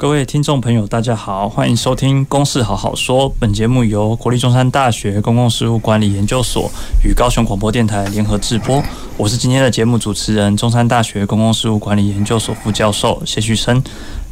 各位听众朋友，大家好，欢迎收听《公事好好说》。本节目由国立中山大学公共事务管理研究所与高雄广播电台联合制播。我是今天的节目主持人，中山大学公共事务管理研究所副教授谢旭升。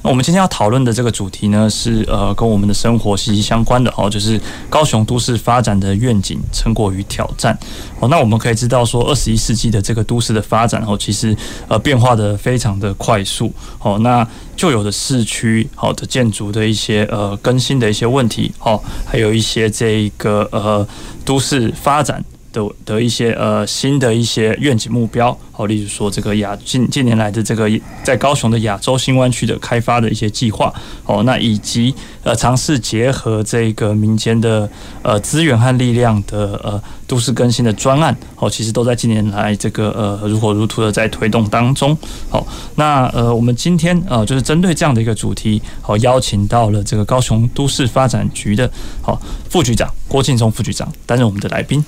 那我们今天要讨论的这个主题呢，是呃跟我们的生活息息相关的哦，就是高雄都市发展的愿景、成果与挑战。哦，那我们可以知道说，二十一世纪的这个都市的发展哦，其实呃变化的非常的快速。哦，那旧有的市区好的建筑的一些呃更新的一些问题，哦，还有一些这个呃都市发展。的的一些呃新的一些愿景目标，好，例如说这个亚近近年来的这个在高雄的亚洲新湾区的开发的一些计划，哦，那以及呃尝试结合这个民间的呃资源和力量的呃都市更新的专案，哦，其实都在近年来这个呃如火如荼的在推动当中。好，那呃我们今天呃就是针对这样的一个主题，好，邀请到了这个高雄都市发展局的好副局长郭敬忠副局长担任我们的来宾。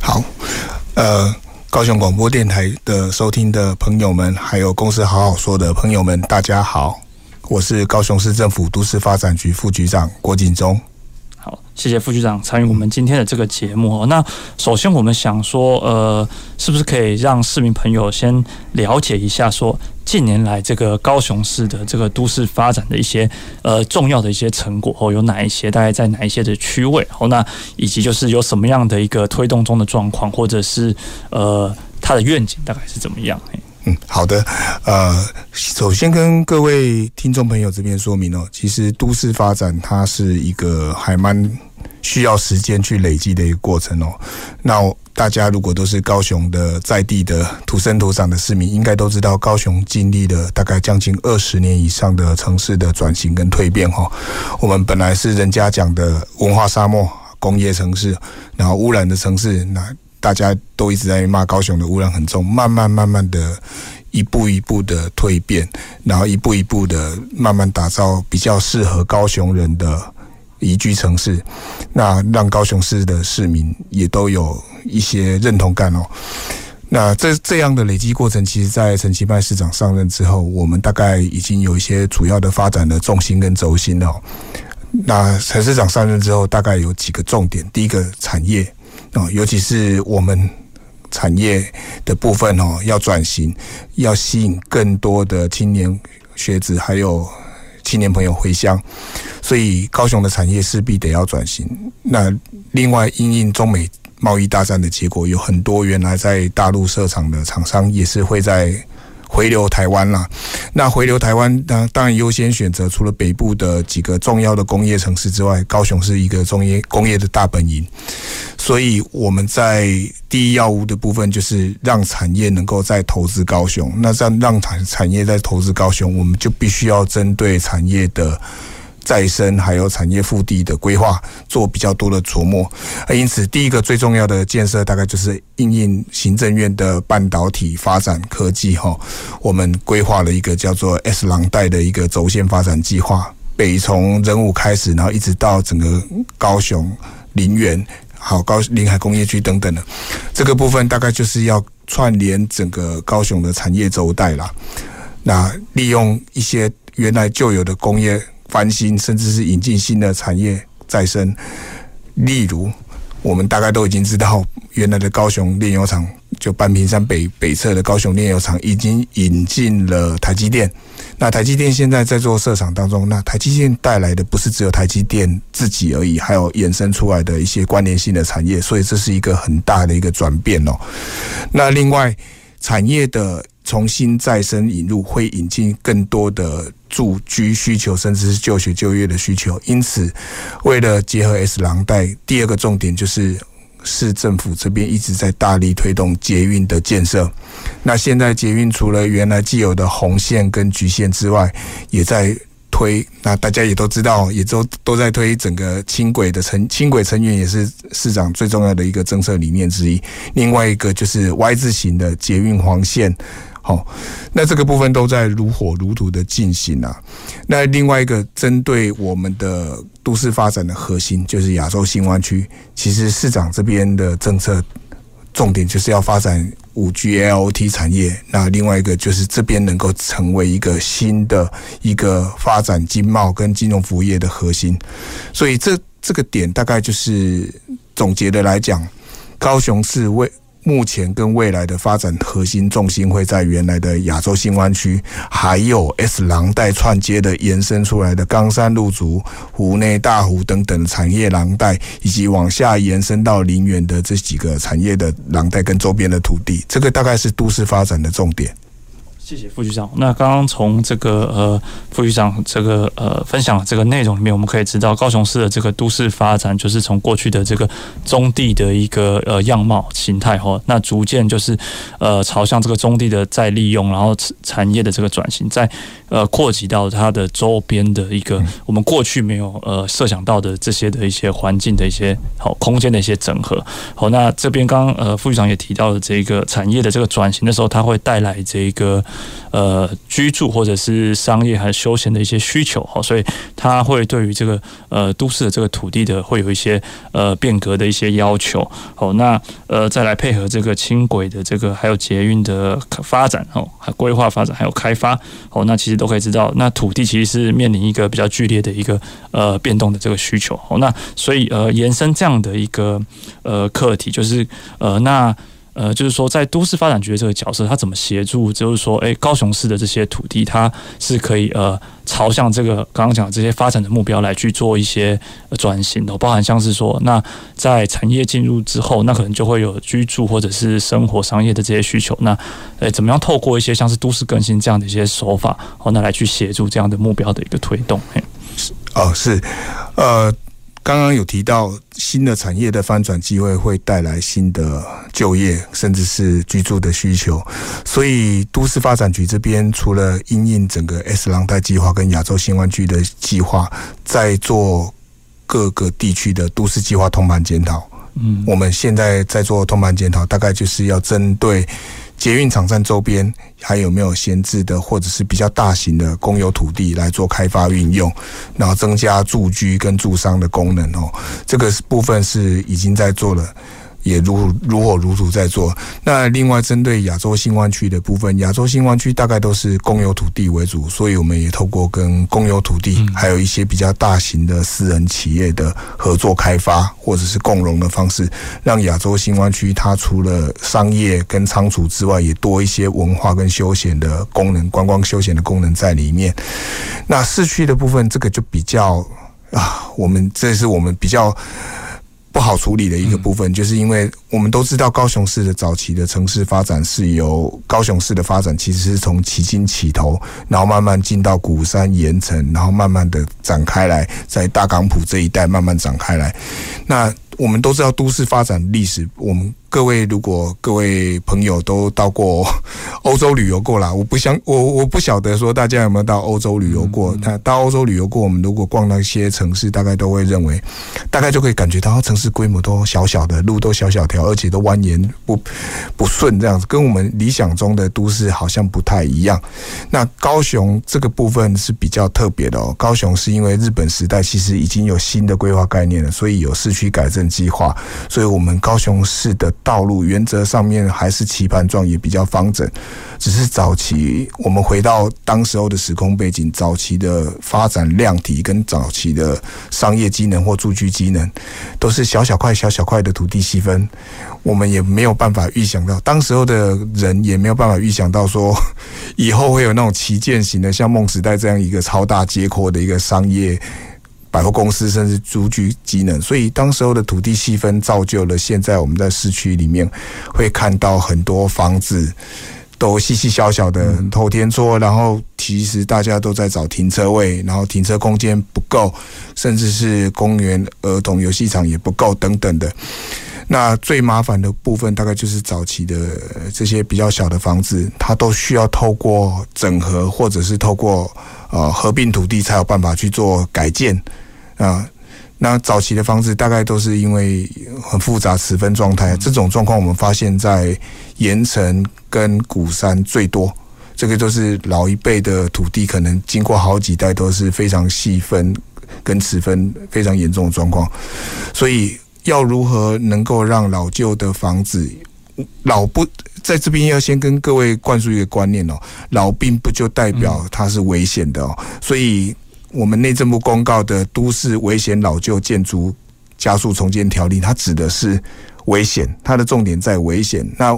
好，呃，高雄广播电台的收听的朋友们，还有公司好好说的朋友们，大家好，我是高雄市政府都市发展局副局长郭敬忠。谢谢副局长参与我们今天的这个节目。那首先我们想说，呃，是不是可以让市民朋友先了解一下，说近年来这个高雄市的这个都市发展的一些呃重要的一些成果，或有哪一些，大概在哪一些的区位？好，那以及就是有什么样的一个推动中的状况，或者是呃它的愿景大概是怎么样？嗯，好的。呃，首先跟各位听众朋友这边说明哦，其实都市发展它是一个还蛮需要时间去累积的一个过程哦。那大家如果都是高雄的在地的土生土长的市民，应该都知道高雄经历了大概将近二十年以上的城市的转型跟蜕变哈。我们本来是人家讲的文化沙漠、工业城市，然后污染的城市，那。大家都一直在骂高雄的污染很重，慢慢慢慢的一步一步的蜕变，然后一步一步的慢慢打造比较适合高雄人的宜居城市，那让高雄市的市民也都有一些认同感哦。那这这样的累积过程，其实，在陈其迈市长上任之后，我们大概已经有一些主要的发展的重心跟轴心哦。那陈市长上任之后，大概有几个重点，第一个产业。哦，尤其是我们产业的部分哦，要转型，要吸引更多的青年学子，还有青年朋友回乡，所以高雄的产业势必得要转型。那另外，因应中美贸易大战的结果，有很多原来在大陆设厂的厂商也是会在。回流台湾啦，那回流台湾，当当然优先选择除了北部的几个重要的工业城市之外，高雄是一个工业工业的大本营，所以我们在第一要务的部分就是让产业能够再投资高雄。那这样让产产业再投资高雄，我们就必须要针对产业的。再生还有产业腹地的规划做比较多的琢磨，因此第一个最重要的建设大概就是应应行政院的半导体发展科技哈，我们规划了一个叫做 S 廊带的一个轴线发展计划，北从仁武开始，然后一直到整个高雄林园，好高临海工业区等等的这个部分，大概就是要串联整个高雄的产业轴带啦。那利用一些原来旧有的工业。翻新，甚至是引进新的产业再生，例如我们大概都已经知道，原来的高雄炼油厂，就半屏山北北侧的高雄炼油厂已经引进了台积电。那台积电现在在做设厂当中，那台积电带来的不是只有台积电自己而已，还有衍生出来的一些关联性的产业，所以这是一个很大的一个转变哦。那另外产业的。重新再生引入，会引进更多的住居需求，甚至是就学就业的需求。因此，为了结合 S 廊带，第二个重点就是市政府这边一直在大力推动捷运的建设。那现在捷运除了原来既有的红线跟橘线之外，也在推，那大家也都知道，也都都在推整个轻轨的成轻轨成员也是市长最重要的一个政策理念之一。另外一个就是 Y 字形的捷运黄线。好，那这个部分都在如火如荼的进行啊。那另外一个针对我们的都市发展的核心，就是亚洲新湾区。其实市长这边的政策重点就是要发展五 G AIoT 产业。那另外一个就是这边能够成为一个新的一个发展经贸跟金融服务业的核心。所以这这个点大概就是总结的来讲，高雄市为目前跟未来的发展核心重心会在原来的亚洲新湾区，还有 S 廊带串接的延伸出来的冈山路竹、湖内大湖等等产业廊带，以及往下延伸到林园的这几个产业的廊带跟周边的土地，这个大概是都市发展的重点。谢谢副局长。那刚刚从这个呃副局长这个呃分享这个内容里面，我们可以知道高雄市的这个都市发展，就是从过去的这个中地的一个呃样貌形态哈，那逐渐就是呃朝向这个中地的再利用，然后产业的这个转型，在呃扩及到它的周边的一个我们过去没有呃设想到的这些的一些环境的一些好空间的一些整合。好，那这边刚刚呃副局长也提到了这个产业的这个转型的时候，它会带来这个。呃，居住或者是商业还是休闲的一些需求好，所以它会对于这个呃都市的这个土地的会有一些呃变革的一些要求。好，那呃再来配合这个轻轨的这个还有捷运的发展哦，还规划发展还有开发哦，那其实都可以知道，那土地其实是面临一个比较剧烈的一个呃变动的这个需求。那所以呃延伸这样的一个呃课题，就是呃那。呃，就是说，在都市发展局的这个角色，他怎么协助？就是说，诶，高雄市的这些土地，它是可以呃，朝向这个刚刚讲的这些发展的目标来去做一些转型的，包含像是说，那在产业进入之后，那可能就会有居住或者是生活、商业的这些需求。那诶，怎么样透过一些像是都市更新这样的一些手法，哦，那来去协助这样的目标的一个推动？嘿，哦，是，呃。刚刚有提到新的产业的翻转机会会带来新的就业，甚至是居住的需求。所以都市发展局这边除了因应整个 S 廊带计划跟亚洲新湾区的计划，在做各个地区的都市计划通盘检讨。嗯，我们现在在做通盘检讨，大概就是要针对。捷运场站周边还有没有闲置的或者是比较大型的公有土地来做开发运用，然后增加住居跟住商的功能哦，这个部分是已经在做了。也如如火如荼在做。那另外针对亚洲新湾区的部分，亚洲新湾区大概都是公有土地为主，所以我们也透过跟公有土地，还有一些比较大型的私人企业的合作开发，或者是共融的方式，让亚洲新湾区它除了商业跟仓储之外，也多一些文化跟休闲的功能，观光休闲的功能在里面。那市区的部分，这个就比较啊，我们这是我们比较。不好处理的一个部分，就是因为我们都知道高雄市的早期的城市发展是由高雄市的发展，其实是从旗津起头，然后慢慢进到鼓山盐城，然后慢慢的展开来，在大港埔这一带慢慢展开来。那我们都知道都市发展历史，我们。各位，如果各位朋友都到过欧洲旅游过啦，我不想我我不晓得说大家有没有到欧洲旅游过。那到欧洲旅游过，我们如果逛那些城市，大概都会认为，大概就可以感觉到城市规模都小小的，路都小小条，而且都蜿蜒不不顺这样子，跟我们理想中的都市好像不太一样。那高雄这个部分是比较特别的哦。高雄是因为日本时代其实已经有新的规划概念了，所以有市区改正计划，所以我们高雄市的。道路原则上面还是棋盘状，也比较方整，只是早期我们回到当时候的时空背景，早期的发展量体跟早期的商业机能或住居机能，都是小小块小小块的土地细分，我们也没有办法预想到，当时候的人也没有办法预想到说，以后会有那种旗舰型的，像梦时代这样一个超大街阔的一个商业。百货公司甚至租居机能，所以当时候的土地细分造就了现在我们在市区里面会看到很多房子都细细小小的透天厝，然后其实大家都在找停车位，然后停车空间不够，甚至是公园、儿童游戏场也不够等等的。那最麻烦的部分大概就是早期的这些比较小的房子，它都需要透过整合或者是透过。呃合并土地才有办法去做改建啊。那早期的房子大概都是因为很复杂十分状态，这种状况我们发现在盐城跟鼓山最多。这个都是老一辈的土地，可能经过好几代都是非常细分跟持分非常严重的状况。所以要如何能够让老旧的房子老不在这边要先跟各位灌输一个观念哦，老并不就代表它是危险的哦。所以我们内政部公告的《都市危险老旧建筑加速重建条例》，它指的是。危险，它的重点在危险。那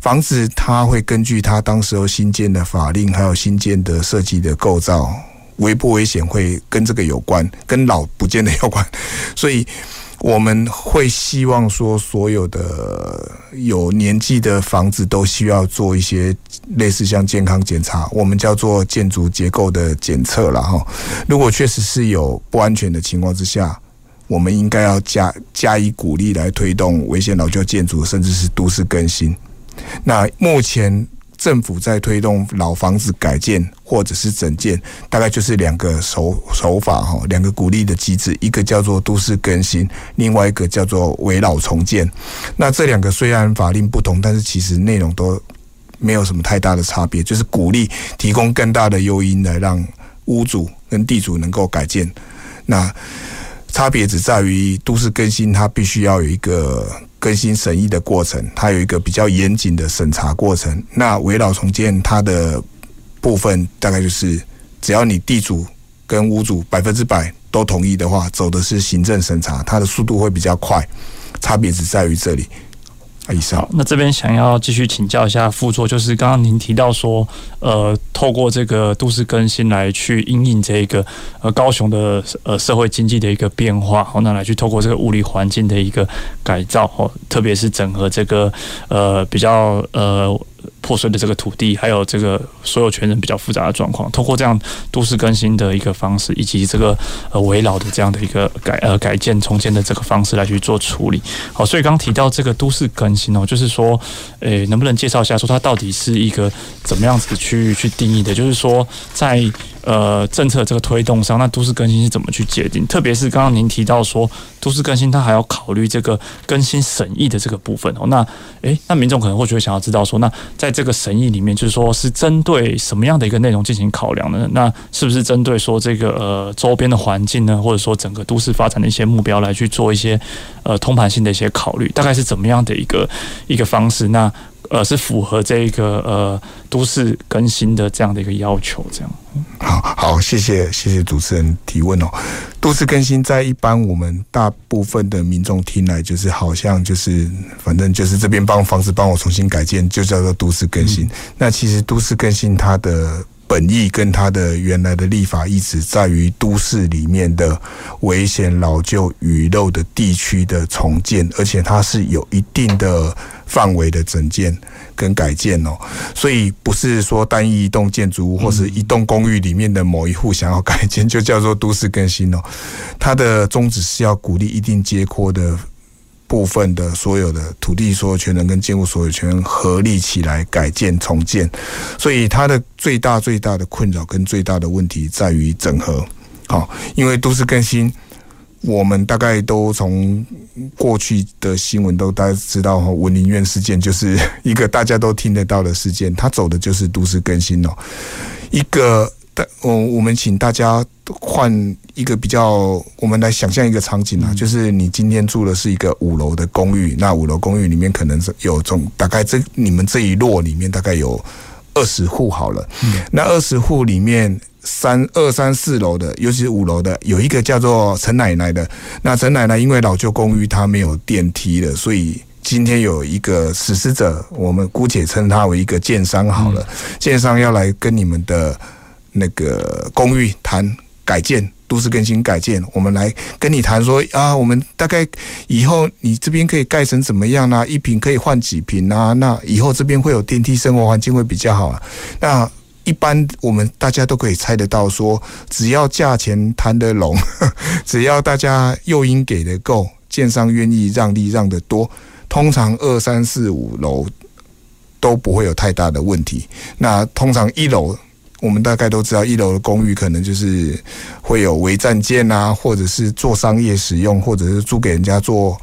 房子它会根据它当时候新建的法令，还有新建的设计的构造，危不危险会跟这个有关，跟老不见得有关。所以我们会希望说，所有的有年纪的房子都需要做一些类似像健康检查，我们叫做建筑结构的检测了哈。如果确实是有不安全的情况之下。我们应该要加加以鼓励来推动危险老旧建筑，甚至是都市更新。那目前政府在推动老房子改建或者是整建，大概就是两个手手法哈，两个鼓励的机制，一个叫做都市更新，另外一个叫做围老重建。那这两个虽然法令不同，但是其实内容都没有什么太大的差别，就是鼓励提供更大的诱因来让屋主跟地主能够改建。那差别只在于都市更新，它必须要有一个更新审议的过程，它有一个比较严谨的审查过程。那围绕重建它的部分大概就是，只要你地主跟屋主百分之百都同意的话，走的是行政审查，它的速度会比较快。差别只在于这里。那这边想要继续请教一下副座，就是刚刚您提到说，呃，透过这个都市更新来去因应这个呃高雄的呃社会经济的一个变化，好，那来去透过这个物理环境的一个改造，哦，特别是整合这个呃比较呃。破碎的这个土地，还有这个所有权人比较复杂的状况，通过这样都市更新的一个方式，以及这个呃围绕的这样的一个改呃改建重建的这个方式来去做处理。好，所以刚提到这个都市更新哦，就是说，诶，能不能介绍一下，说它到底是一个怎么样子去去定义的？就是说，在呃政策这个推动上，那都市更新是怎么去界定？特别是刚刚您提到说，都市更新它还要考虑这个更新审议的这个部分哦。那诶，那民众可能会觉得想要知道说，那在这个审议里面，就是说是针对什么样的一个内容进行考量呢？那是不是针对说这个呃周边的环境呢，或者说整个都市发展的一些目标来去做一些呃通盘性的一些考虑？大概是怎么样的一个一个方式？那呃是符合这个呃都市更新的这样的一个要求？这样。好好，谢谢谢谢主持人提问哦。都市更新在一般我们大部分的民众听来，就是好像就是反正就是这边帮房子帮我重新改建，就叫做都市更新。那其实都市更新它的本意跟它的原来的立法意旨，在于都市里面的危险老旧雨漏的地区的重建，而且它是有一定的范围的整建。跟改建哦，所以不是说单一一栋建筑物或是一栋公寓里面的某一户想要改建就叫做都市更新哦。它的宗旨是要鼓励一定街廓的部分的所有的土地所有权人跟建物所有权人合力起来改建重建，所以它的最大最大的困扰跟最大的问题在于整合。好，因为都市更新。我们大概都从过去的新闻都大家知道哈，文林院事件就是一个大家都听得到的事件，它走的就是都市更新哦。一个，我我们请大家换一个比较，我们来想象一个场景啊，就是你今天住的是一个五楼的公寓，那五楼公寓里面可能是有总大概这你们这一摞里面大概有二十户好了，那二十户里面。三二三四楼的，尤其是五楼的，有一个叫做陈奶奶的。那陈奶奶因为老旧公寓它没有电梯了，所以今天有一个实施者，我们姑且称他为一个建商好了。建商要来跟你们的那个公寓谈改建、都市更新改建，我们来跟你谈说啊，我们大概以后你这边可以盖成怎么样呢？一平可以换几平啊？那以后这边会有电梯，生活环境会比较好啊。那一般我们大家都可以猜得到，说只要价钱谈得拢，只要大家诱因给的够，建商愿意让利让得多，通常二三四五楼都不会有太大的问题。那通常一楼我们大概都知道，一楼的公寓可能就是会有违占建啊，或者是做商业使用，或者是租给人家做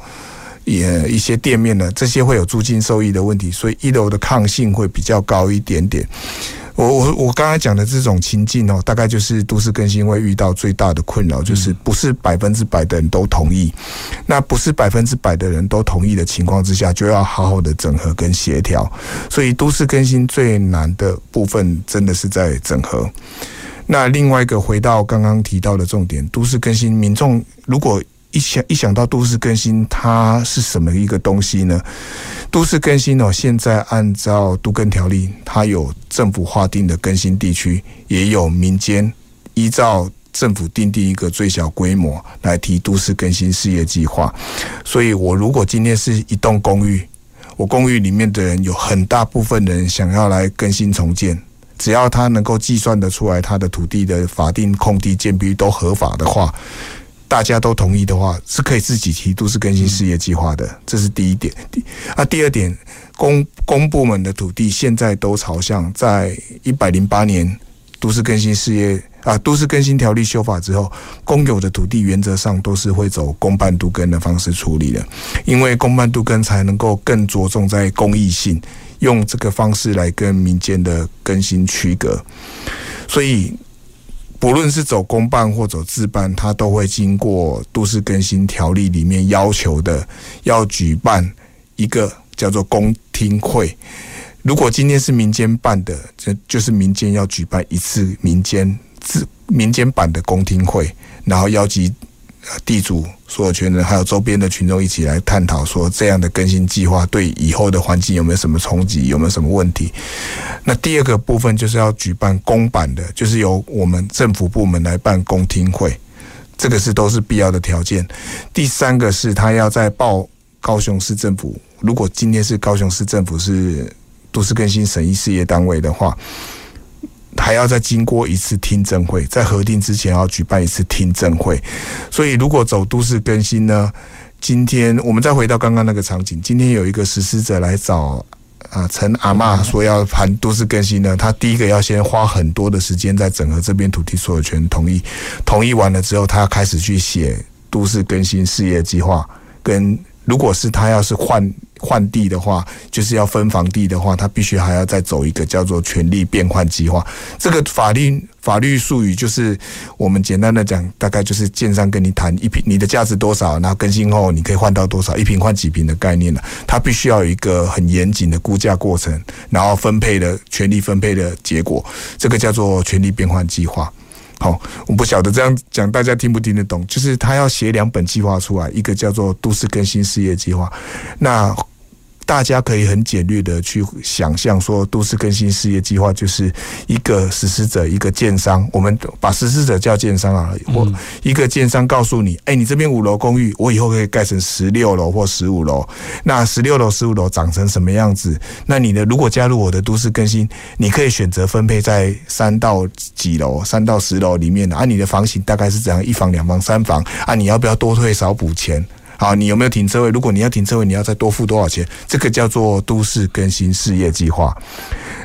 也一些店面的，这些会有租金收益的问题，所以一楼的抗性会比较高一点点。我我我刚才讲的这种情境哦，大概就是都市更新会遇到最大的困扰，就是不是百分之百的人都同意。那不是百分之百的人都同意的情况之下，就要好好的整合跟协调。所以都市更新最难的部分，真的是在整合。那另外一个回到刚刚提到的重点，都市更新民众如果。一想一想到都市更新，它是什么一个东西呢？都市更新哦，现在按照都更条例，它有政府划定的更新地区，也有民间依照政府订定一个最小规模来提都市更新事业计划。所以，我如果今天是一栋公寓，我公寓里面的人有很大部分人想要来更新重建，只要他能够计算得出来他的土地的法定空地建蔽都合法的话。大家都同意的话，是可以自己提都市更新事业计划的，这是第一点。第啊，第二点，公公部门的土地现在都朝向在一百零八年都市更新事业啊，都市更新条例修法之后，公有的土地原则上都是会走公办都更的方式处理的，因为公办都更才能够更着重在公益性，用这个方式来跟民间的更新区隔，所以。不论是走公办或走自办，它都会经过都市更新条例里面要求的，要举办一个叫做公听会。如果今天是民间办的，这就是民间要举办一次民间自民间版的公听会，然后邀集。地主所有权人还有周边的群众一起来探讨，说这样的更新计划对以后的环境有没有什么冲击，有没有什么问题？那第二个部分就是要举办公版的，就是由我们政府部门来办公听会，这个是都是必要的条件。第三个是他要在报高雄市政府，如果今天是高雄市政府是都市更新审议事业单位的话。还要再经过一次听证会，在核定之前要举办一次听证会。所以，如果走都市更新呢？今天我们再回到刚刚那个场景，今天有一个实施者来找啊陈阿嬷说要谈都市更新呢，他第一个要先花很多的时间在整合这边土地所有权同意，同意完了之后，他要开始去写都市更新事业计划。跟如果是他要是换。换地的话，就是要分房地的话，他必须还要再走一个叫做权利变换计划。这个法律法律术语就是我们简单的讲，大概就是建商跟你谈一平，你的价值多少，然后更新后你可以换到多少，一平换几平的概念了。他必须要有一个很严谨的估价过程，然后分配的权利分配的结果，这个叫做权利变换计划。好，我不晓得这样讲大家听不听得懂？就是他要写两本计划出来，一个叫做都市更新事业计划，那。大家可以很简略的去想象，说都市更新事业计划就是一个实施者，一个建商，我们把实施者叫建商啊，我一个建商告诉你，哎，你这边五楼公寓，我以后可以盖成十六楼或十五楼，那十六楼、十五楼长成什么样子？那你的？如果加入我的都市更新，你可以选择分配在三到几楼、三到十楼里面的，啊，你的房型大概是怎样？一房、两房、三房，啊，你要不要多退少补钱？好，你有没有停车位？如果你要停车位，你要再多付多少钱？这个叫做都市更新事业计划。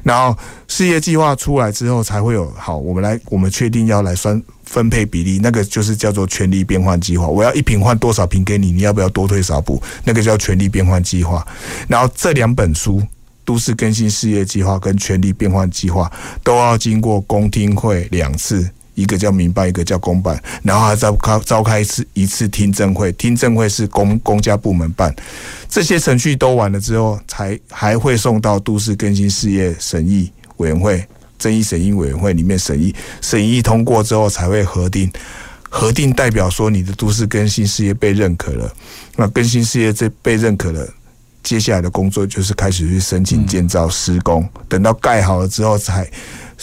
然后事业计划出来之后，才会有好，我们来，我们确定要来算分配比例，那个就是叫做权利变换计划。我要一瓶换多少瓶给你？你要不要多退少补？那个叫权利变换计划。然后这两本书《都市更新事业计划》跟《权利变换计划》都要经过公听会两次。一个叫民办，一个叫公办，然后还召开召开一次一次听证会，听证会是公公家部门办，这些程序都完了之后，才还会送到都市更新事业审议委员会、争议审议委员会里面审议，审议通过之后才会核定，核定代表说你的都市更新事业被认可了，那更新事业这被认可了，接下来的工作就是开始去申请建造施工，等到盖好了之后才。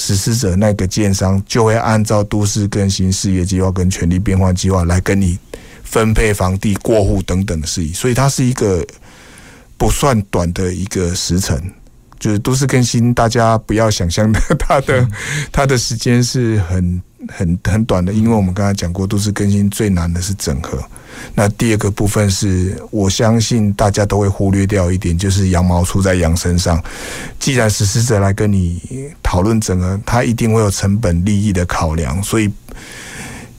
实施者那个建商就会按照都市更新事业计划跟权利变换计划来跟你分配房地过户等等的事宜，所以它是一个不算短的一个时程。就是都市更新，大家不要想象的，它的它的时间是很很很短的，因为我们刚才讲过，都是更新最难的是整合。那第二个部分是我相信大家都会忽略掉一点，就是羊毛出在羊身上。既然实施者来跟你讨论整合，他一定会有成本利益的考量，所以。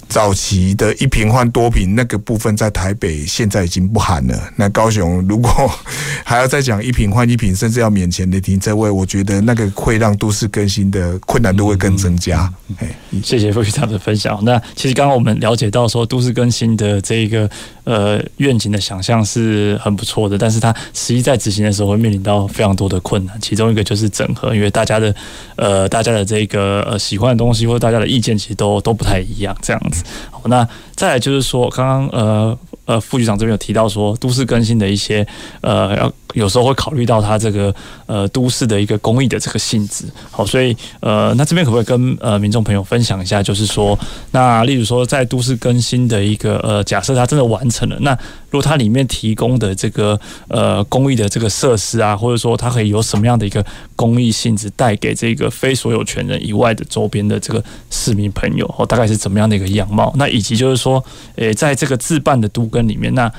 早期的一瓶换多瓶那个部分在台北现在已经不含了。那高雄如果还要再讲一瓶换一瓶，甚至要免钱的停车位，我觉得那个会让都市更新的困难度会更增加。谢谢副局长的分享。那其实刚刚我们了解到说，都市更新的这一个呃愿景的想象是很不错的，但是它实际在执行的时候会面临到非常多的困难。其中一个就是整合，因为大家的呃大家的这个呃喜欢的东西或者大家的意见其实都都不太一样，这样子。好，那再来就是说，刚刚呃呃副局长这边有提到说，都市更新的一些呃要。有时候会考虑到它这个呃都市的一个公益的这个性质，好，所以呃那这边可不可以跟呃民众朋友分享一下，就是说，那例如说在都市更新的一个呃假设它真的完成了，那如果它里面提供的这个呃公益的这个设施啊，或者说它可以有什么样的一个公益性质带给这个非所有权人以外的周边的这个市民朋友，哦，大概是怎么样的一个样貌？那以及就是说，诶，在这个自办的都更里面，那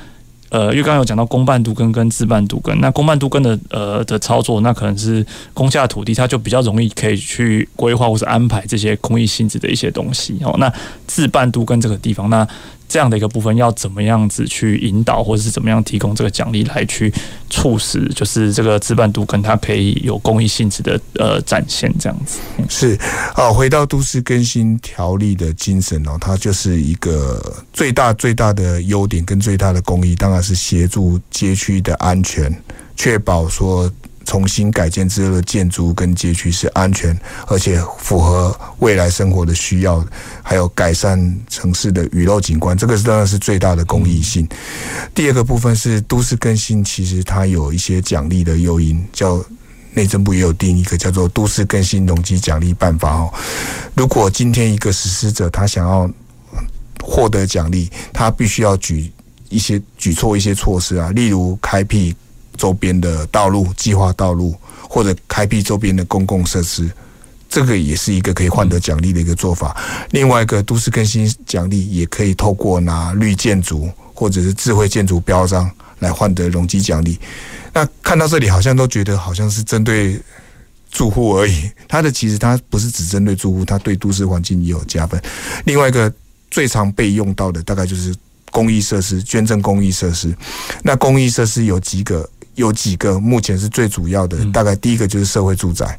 呃，因为刚刚有讲到公办都更跟自办都更，那公办都更的呃的操作，那可能是公家土地，它就比较容易可以去规划或是安排这些公益性质的一些东西哦。那自办都更这个地方，那这样的一个部分要怎么样子去引导，或者是怎么样提供这个奖励来去促使，就是这个自办都更它可以有公益性质的呃展现这样子。是啊，回到都市更新条例的精神哦，它就是一个最大最大的优点跟最大的公益，当然是协助街区的安全，确保说。重新改建之后的建筑跟街区是安全，而且符合未来生活的需要，还有改善城市的雨漏景观，这个当然是最大的公益性。第二个部分是都市更新，其实它有一些奖励的诱因，叫内政部也有定一个叫做都市更新容积奖励办法哦。如果今天一个实施者他想要获得奖励，他必须要举一些举措一些措施啊，例如开辟。周边的道路、计划道路，或者开辟周边的公共设施，这个也是一个可以换得奖励的一个做法。另外一个都市更新奖励，也可以透过拿绿建筑或者是智慧建筑标章来换得容积奖励。那看到这里，好像都觉得好像是针对住户而已。它的其实它不是只针对住户，它对都市环境也有加分。另外一个最常被用到的，大概就是公益设施，捐赠公益设施。那公益设施有几个？有几个目前是最主要的，大概第一个就是社会住宅，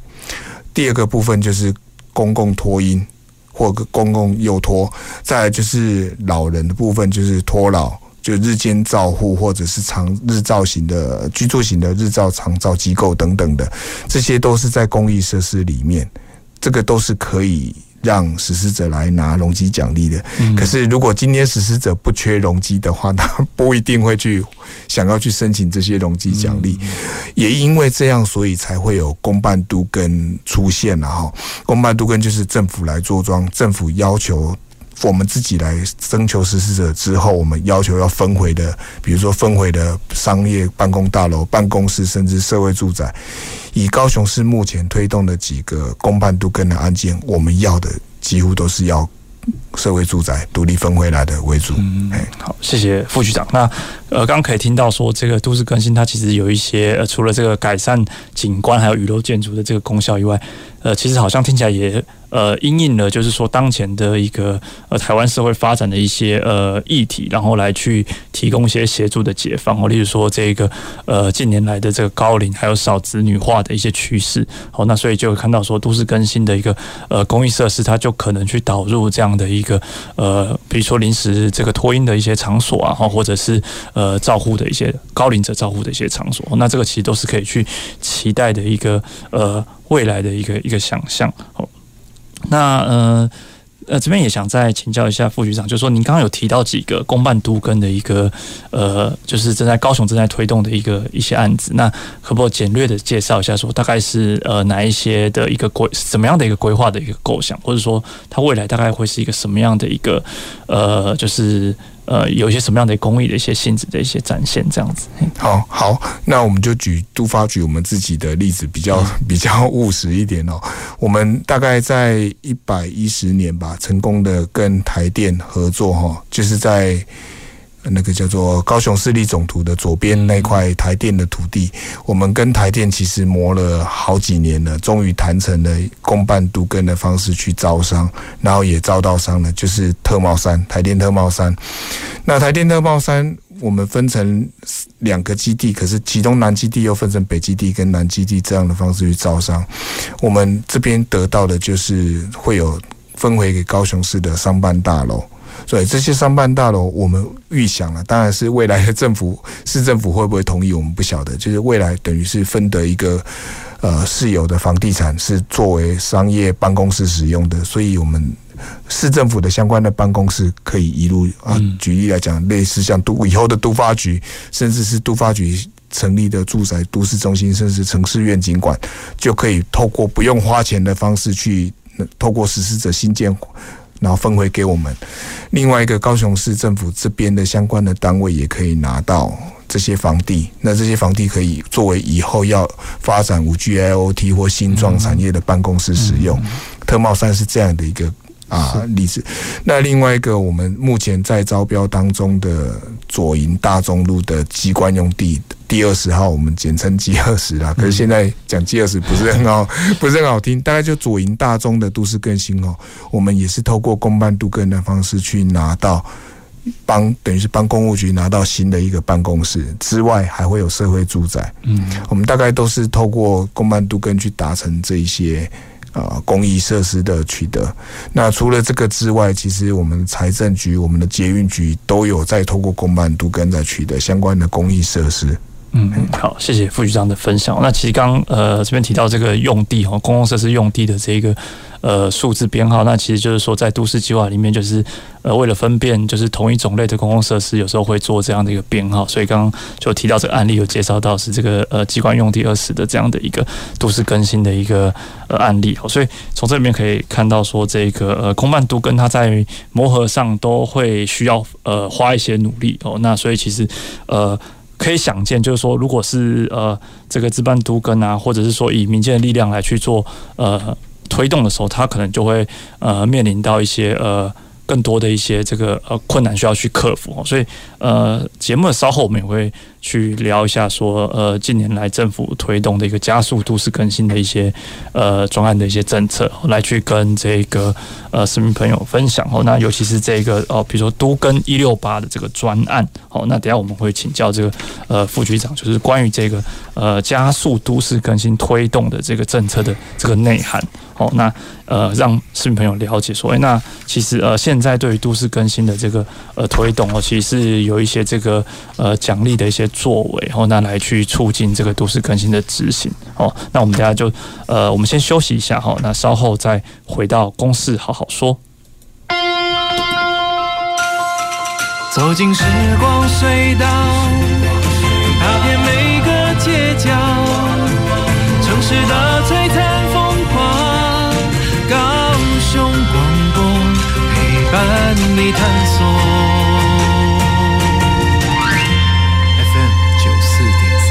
第二个部分就是公共托婴或公共幼托，再来就是老人的部分，就是托老，就日间照护或者是长日照型的居住型的日照长照机构等等的，这些都是在公益设施里面，这个都是可以。让实施者来拿容积奖励的，可是如果今天实施者不缺容积的话，他不一定会去想要去申请这些容积奖励。也因为这样，所以才会有公办都跟出现了哈。公办都跟就是政府来做庄，政府要求。我们自己来征求实施者之后，我们要求要分回的，比如说分回的商业办公大楼、办公室，甚至社会住宅。以高雄市目前推动的几个公办都跟的案件，我们要的几乎都是要社会住宅独立分回来的为主。嗯，好，谢谢副局长。那呃，刚刚可以听到说，这个都市更新它其实有一些，呃，除了这个改善景观还有雨漏建筑的这个功效以外，呃，其实好像听起来也。呃，因应了就是说当前的一个呃台湾社会发展的一些呃议题，然后来去提供一些协助的解放哦，例如说这个呃近年来的这个高龄还有少子女化的一些趋势，好，那所以就看到说都市更新的一个呃公益设施，它就可能去导入这样的一个呃，比如说临时这个托婴的一些场所啊，或者是呃呃照护的一些高龄者照护的一些场所，那这个其实都是可以去期待的一个呃未来的一个一个想象哦。那呃呃，这边也想再请教一下副局长，就是说您刚刚有提到几个公办都跟的一个呃，就是正在高雄正在推动的一个一些案子，那可不简略的介绍一下，说大概是呃哪一些的一个规，怎么样的一个规划的一个构想，或者说它未来大概会是一个什么样的一个呃，就是呃有一些什么样的公益的一些性质的一些展现，这样子。好好，那我们就举都发举我们自己的例子，比较 比较务实一点哦。我们大概在一百一十年吧，成功的跟台电合作哈，就是在。那个叫做高雄市立总图的左边那块台电的土地，我们跟台电其实磨了好几年了，终于谈成了公办都更的方式去招商，然后也招到商了，就是特茂三台电特茂三。那台电特茂三，我们分成两个基地，可是其中南基地又分成北基地跟南基地这样的方式去招商。我们这边得到的就是会有分回给高雄市的商办大楼。所以这些商办大楼，我们预想了，当然是未来的政府市政府会不会同意，我们不晓得。就是未来等于是分得一个呃市有的房地产是作为商业办公室使用的，所以我们市政府的相关的办公室可以一路啊。举例来讲，类似像都以后的都发局，甚至是都发局成立的住宅都市中心，甚至城市愿景馆，就可以透过不用花钱的方式去透过实施者新建。然后分回给我们，另外一个高雄市政府这边的相关的单位也可以拿到这些房地，那这些房地可以作为以后要发展五 G IoT 或新创产业的办公室使用。特茂山是这样的一个。啊，例子。那另外一个，我们目前在招标当中的左营大中路的机关用地第二十号，我们简称 G 二十啦。可是现在讲 G 二十不是很好，不是很好听。大概就左营大中的都市更新哦，我们也是透过公办都更的方式去拿到，帮等于是帮公务局拿到新的一个办公室之外，还会有社会住宅。嗯，我们大概都是透过公办都更去达成这一些。啊，公益设施的取得。那除了这个之外，其实我们财政局、我们的捷运局都有在透过公办都跟在取得相关的公益设施。嗯，好，谢谢副局长的分享。那其实刚呃这边提到这个用地哈，公共设施用地的这个呃数字编号，那其实就是说在都市计划里面，就是呃为了分辨就是同一种类的公共设施，有时候会做这样的一个编号。所以刚刚就提到这个案例，有介绍到是这个呃机关用地二十的这样的一个都市更新的一个呃案例。所以从这里面可以看到说，这个呃公办都跟它在磨合上都会需要呃花一些努力哦。那所以其实呃。可以想见，就是说，如果是呃这个自办都跟啊，或者是说以民间的力量来去做呃推动的时候，他可能就会呃面临到一些呃。更多的一些这个呃困难需要去克服，所以呃节目的稍后我们也会去聊一下说呃近年来政府推动的一个加速都市更新的一些呃专案的一些政策，来去跟这个呃市民朋友分享哦。那尤其是这个哦，比如说都跟一六八的这个专案，好，那等下我们会请教这个呃副局长，就是关于这个呃加速都市更新推动的这个政策的这个内涵。好，那呃，让市民朋友了解说，哎，那其实呃，现在对于都市更新的这个呃推动哦，其实是有一些这个呃奖励的一些作为，然后那来去促进这个都市更新的执行。好，那我们等下就呃，我们先休息一下哈，那稍后再回到公事好好说。走进时光隧道，踏遍每个街角，城市的伴你探索 FM 九四点三。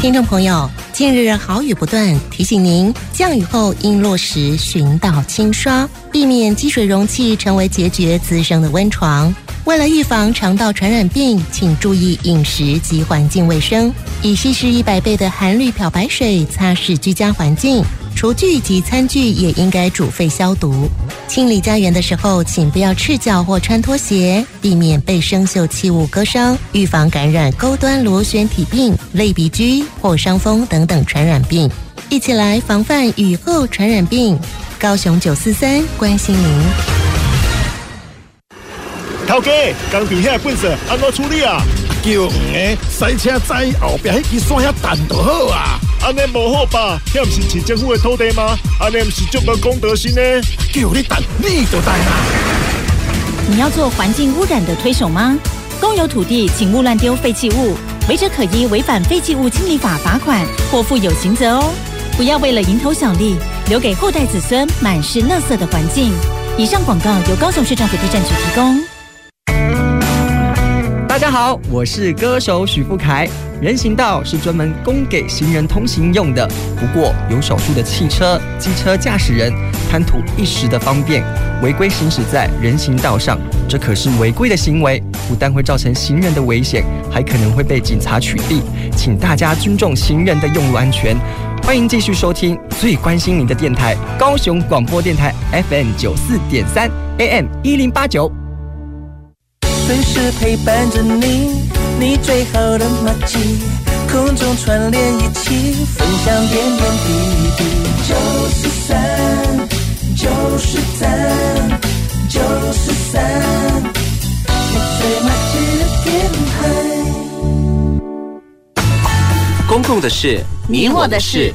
听众朋友，近日好雨不断，提醒您降雨后应落实寻道清刷，避免积水容器成为结节滋生的温床。为了预防肠道传染病，请注意饮食及环境卫生，以稀释一百倍的含氯漂白水擦拭居家环境。厨具及餐具也应该煮沸消毒。清理家园的时候，请不要赤脚或穿拖鞋，避免被生锈器物割伤，预防感染钩端螺旋体病、类鼻疽或伤风等等传染病。一起来防范雨后传染病。高雄九四三关心您。头家，工地遐粪扫安怎处理啊？叫黄个塞车载后壁迄支线遐弹就好啊。安尼无好吧？遐毋是市政府的土地吗？安尼毋是足无公德心呢？叫你等，你就等啊！你要做环境污染的推手吗？公有土地，请勿乱丢废弃物，违者可依违反废弃物清理法罚款或负有刑责哦。不要为了蝇头小利，留给后代子孙满是垃圾的环境。以上广告由高雄市政府地震局提供。大家好，我是歌手许富凯。人行道是专门供给行人通行用的，不过有少数的汽车、机车驾驶人贪图一时的方便，违规行驶在人行道上，这可是违规的行为，不但会造成行人的危险，还可能会被警察取缔。请大家尊重行人的用路安全。欢迎继续收听最关心您的电台——高雄广播电台 FM 九四点三 AM 一零八九。随时陪伴着你，你最好的默契，空中串联一起，分享点点滴滴。九四三，九四三，九四三，你最默契的电台。公共的事，你我的事。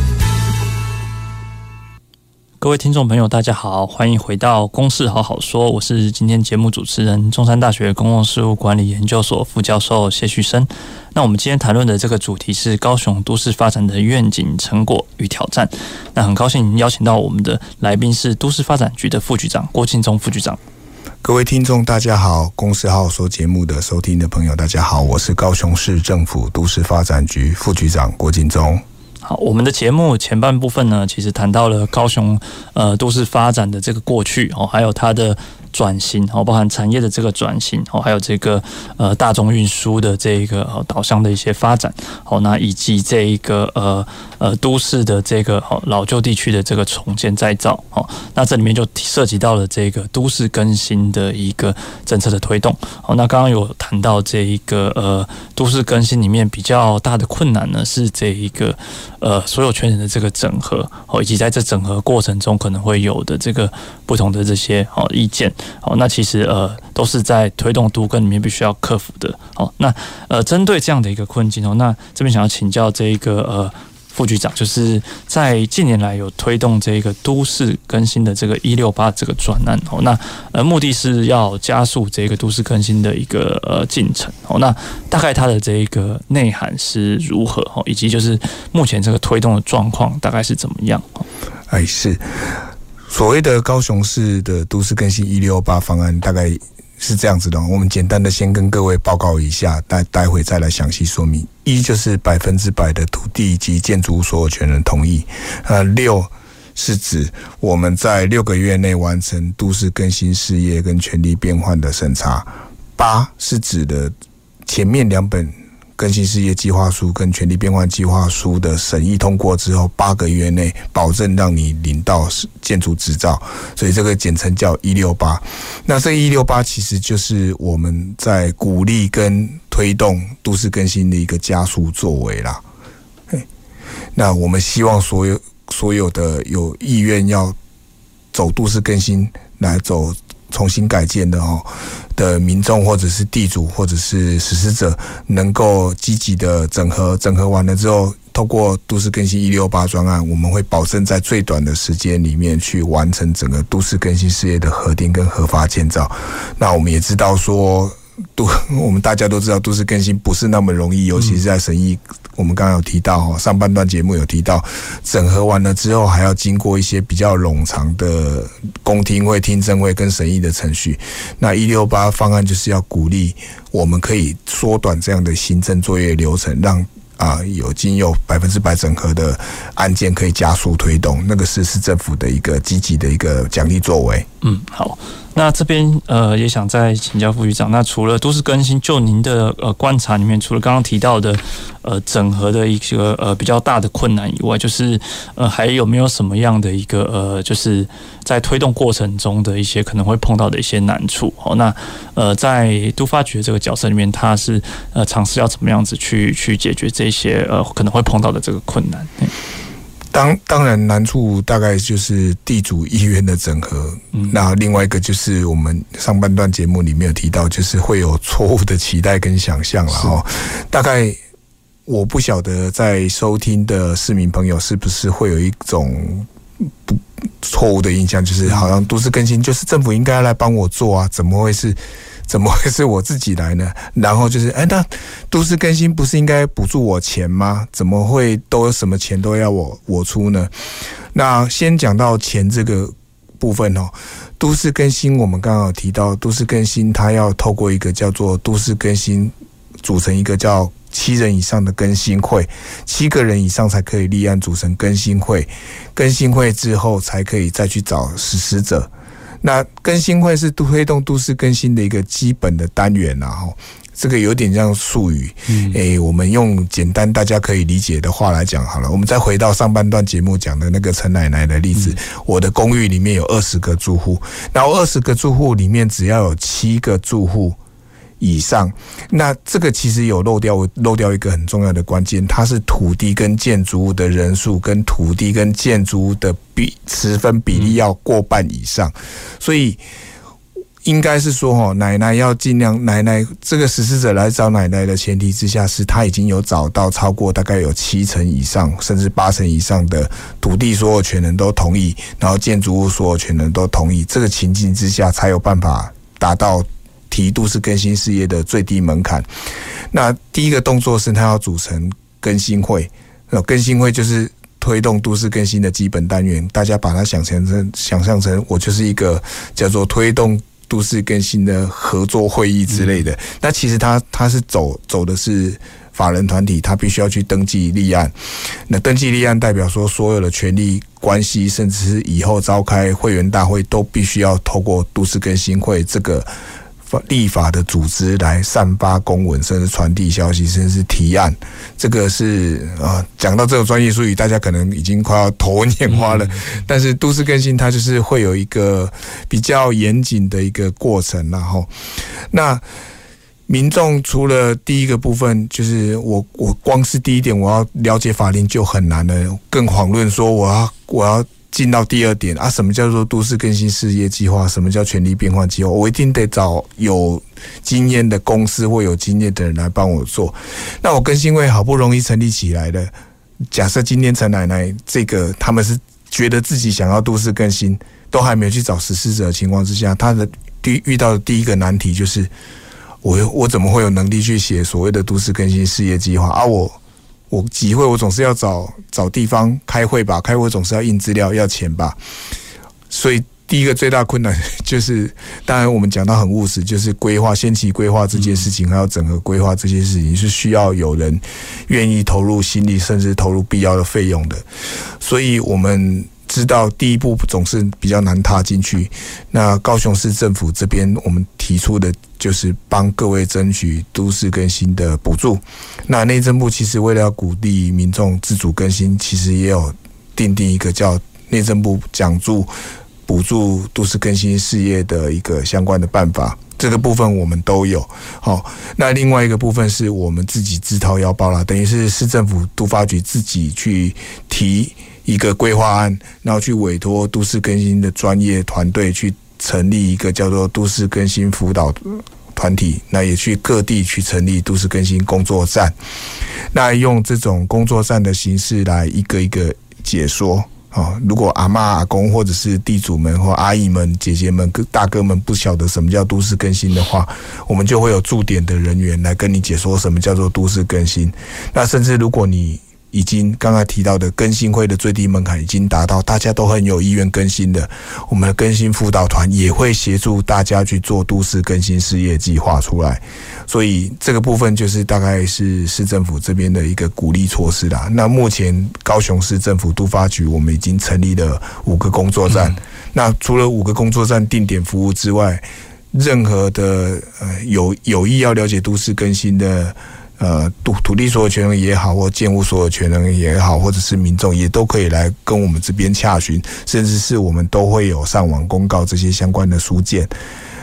各位听众朋友，大家好，欢迎回到《公事好好说》，我是今天节目主持人，中山大学公共事务管理研究所副教授谢旭升。那我们今天谈论的这个主题是高雄都市发展的愿景、成果与挑战。那很高兴邀请到我们的来宾是都市发展局的副局长郭敬宗副局长。各位听众，大家好，《公事好好说》节目的收听的朋友，大家好，我是高雄市政府都市发展局副局长郭敬忠。我们的节目前半部分呢，其实谈到了高雄呃都市发展的这个过去哦，还有它的。转型哦，包含产业的这个转型哦，还有这个呃大众运输的这一个呃导向的一些发展哦，那以及这一个呃呃都市的这个哦老旧地区的这个重建再造哦，那这里面就涉及到了这个都市更新的一个政策的推动哦。那刚刚有谈到这一个呃都市更新里面比较大的困难呢，是这一个呃所有权人的这个整合哦，以及在这整合过程中可能会有的这个不同的这些哦意见。好，那其实呃都是在推动都跟里面必须要克服的。好，那呃针对这样的一个困境哦，那这边想要请教这一个呃副局长，就是在近年来有推动这个都市更新的这个一六八这个专案哦，那呃目的是要加速这个都市更新的一个呃进程哦，那大概它的这一个内涵是如何哦，以及就是目前这个推动的状况大概是怎么样？哎，是。所谓的高雄市的都市更新一六八方案，大概是这样子的。我们简单的先跟各位报告一下，待待会再来详细说明。一就是百分之百的土地及建筑所有权人同意。呃，六是指我们在六个月内完成都市更新事业跟权利变换的审查。八是指的前面两本。更新事业计划书跟权利变换计划书的审议通过之后，八个月内保证让你领到建筑执照，所以这个简称叫一六八。那这一六八其实就是我们在鼓励跟推动都市更新的一个加速作为啦。那我们希望所有所有的有意愿要走都市更新来走。重新改建的哦的民众或者是地主或者是实施者，能够积极的整合，整合完了之后，透过都市更新一六八专案，我们会保证在最短的时间里面去完成整个都市更新事业的核定跟合法建造。那我们也知道说。都 我们大家都知道，都市更新不是那么容易，尤其是在审议。我们刚刚有提到哈，上半段节目有提到，整合完了之后，还要经过一些比较冗长的公听会、听证会跟审议的程序。那一六八方案就是要鼓励我们可以缩短这样的行政作业流程，让啊有经有百分之百整合的案件可以加速推动。那个是市政府的一个积极的一个奖励作为。嗯，好。那这边呃也想再请教副局长，那除了都市更新，就您的呃观察里面，除了刚刚提到的呃整合的一个呃比较大的困难以外，就是呃还有没有什么样的一个呃就是在推动过程中的一些可能会碰到的一些难处？好，那呃在都发局这个角色里面，他是呃尝试要怎么样子去去解决这些呃可能会碰到的这个困难？当当然难处大概就是地主意愿的整合，嗯，那另外一个就是我们上半段节目里面有提到，就是会有错误的期待跟想象了哈。大概我不晓得在收听的市民朋友是不是会有一种不错误的印象，就是好像都市更新就是政府应该来帮我做啊，怎么会是？怎么会是我自己来呢？然后就是，哎，那都市更新不是应该补助我钱吗？怎么会都什么钱都要我我出呢？那先讲到钱这个部分哦。都市更新，我们刚刚有提到，都市更新它要透过一个叫做都市更新，组成一个叫七人以上的更新会，七个人以上才可以立案组成更新会，更新会之后才可以再去找实施者。那更新会是推动都市更新的一个基本的单元然、啊、后，这个有点像术语，嗯，诶，我们用简单大家可以理解的话来讲好了。我们再回到上半段节目讲的那个陈奶奶的例子，我的公寓里面有二十个住户，然后二十个住户里面只要有七个住户。以上，那这个其实有漏掉漏掉一个很重要的关键，它是土地跟建筑物的人数跟土地跟建筑物的比持分比例要过半以上，所以应该是说哈，奶奶要尽量，奶奶这个实施者来找奶奶的前提之下，是他已经有找到超过大概有七成以上，甚至八成以上的土地所有权人都同意，然后建筑物所有权人都同意，这个情境之下才有办法达到。提都市更新事业的最低门槛，那第一个动作是他要组成更新会，那更新会就是推动都市更新的基本单元。大家把它想象成想象成我就是一个叫做推动都市更新的合作会议之类的。那其实他他是走走的是法人团体，他必须要去登记立案。那登记立案代表说，所有的权利关系，甚至是以后召开会员大会，都必须要透过都市更新会这个。立法的组织来散发公文，甚至传递消息，甚至提案，这个是啊，讲到这种专业术语，大家可能已经快要头昏眼花了。但是都市更新它就是会有一个比较严谨的一个过程，然后那民众除了第一个部分，就是我我光是第一点，我要了解法令就很难了，更遑论说我要我要。进到第二点啊，什么叫做都市更新事业计划？什么叫权力变换计划？我一定得找有经验的公司或有经验的人来帮我做。那我更新会好不容易成立起来的，假设今天陈奶奶这个他们是觉得自己想要都市更新，都还没有去找实施者的情况之下，他的第遇到的第一个难题就是，我我怎么会有能力去写所谓的都市更新事业计划啊？我。我集会，我总是要找找地方开会吧，开会总是要印资料，要钱吧。所以第一个最大困难就是，当然我们讲到很务实，就是规划、先期规划这件事情，还有整合规划这件事情，是需要有人愿意投入心力，甚至投入必要的费用的。所以我们。知道第一步总是比较难踏进去，那高雄市政府这边我们提出的就是帮各位争取都市更新的补助。那内政部其实为了要鼓励民众自主更新，其实也有订定一个叫内政部奖助补助都市更新事业的一个相关的办法。这个部分我们都有。好，那另外一个部分是我们自己自掏腰包了，等于是市政府都发局自己去提。一个规划案，然后去委托都市更新的专业团队去成立一个叫做都市更新辅导团体，那也去各地去成立都市更新工作站，那用这种工作站的形式来一个一个解说啊。如果阿妈阿公或者是地主们或阿姨们姐姐们大哥们不晓得什么叫都市更新的话，我们就会有驻点的人员来跟你解说什么叫做都市更新。那甚至如果你已经刚才提到的更新会的最低门槛已经达到，大家都很有意愿更新的，我们的更新辅导团也会协助大家去做都市更新事业计划出来，所以这个部分就是大概是 市政府这边的一个鼓励措施啦。那目前高雄市政府都发局我们已经成立了五个工作站，那除了五个工作站定点服务之外，任何的呃有有意要了解都市更新的。呃，土土地所有权人也好，或建物所有权人也好，或者是民众也都可以来跟我们这边洽询，甚至是我们都会有上网公告这些相关的书件。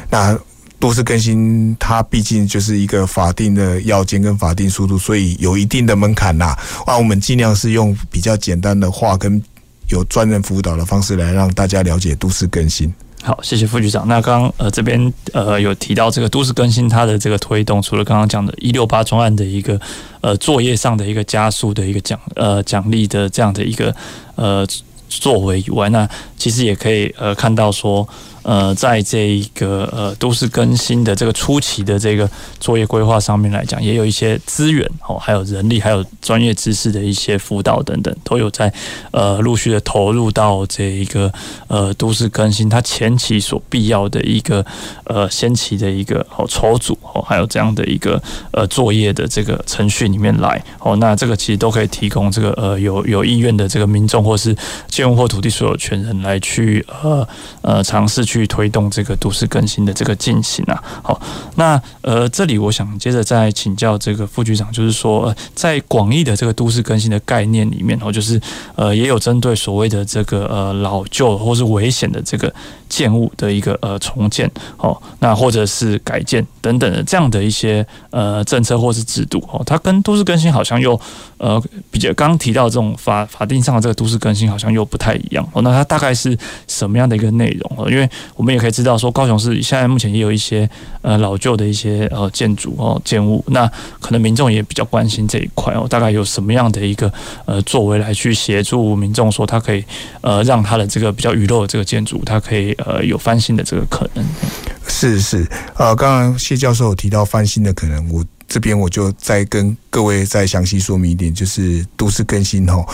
那都市更新，它毕竟就是一个法定的要件跟法定速度，所以有一定的门槛呐。啊我们尽量是用比较简单的话，跟有专人辅导的方式来让大家了解都市更新。好，谢谢副局长。那刚刚呃这边呃有提到这个都市更新它的这个推动，除了刚刚讲的“一六八”专案的一个呃作业上的一个加速的一个奖呃奖励的这样的一个呃作为以外，那其实也可以呃看到说。呃，在这一个呃都市更新的这个初期的这个作业规划上面来讲，也有一些资源哦，还有人力，还有专业知识的一些辅导等等，都有在呃陆续的投入到这一个呃都市更新它前期所必要的一个呃先期的一个哦筹组哦，还有这样的一个呃作业的这个程序里面来哦，那这个其实都可以提供这个呃有有意愿的这个民众或是建物或土地所有权人来去呃呃尝试去。去推动这个都市更新的这个进行啊，好，那呃，这里我想接着再请教这个副局长，就是说，呃，在广义的这个都市更新的概念里面，哦，就是呃，也有针对所谓的这个呃老旧或是危险的这个。建物的一个呃重建哦，那或者是改建等等的这样的一些呃政策或是制度哦，它跟都市更新好像又呃比较刚提到这种法法定上的这个都市更新好像又不太一样哦。那它大概是什么样的一个内容哦？因为我们也可以知道说，高雄市现在目前也有一些呃老旧的一些呃建筑哦建物，那可能民众也比较关心这一块哦。大概有什么样的一个呃作为来去协助民众说，它可以呃让它的这个比较遗漏的这个建筑，它可以。呃，有翻新的这个可能。是是，呃，刚刚谢教授有提到翻新的可能，我这边我就再跟各位再详细说明一点，就是都市更新吼，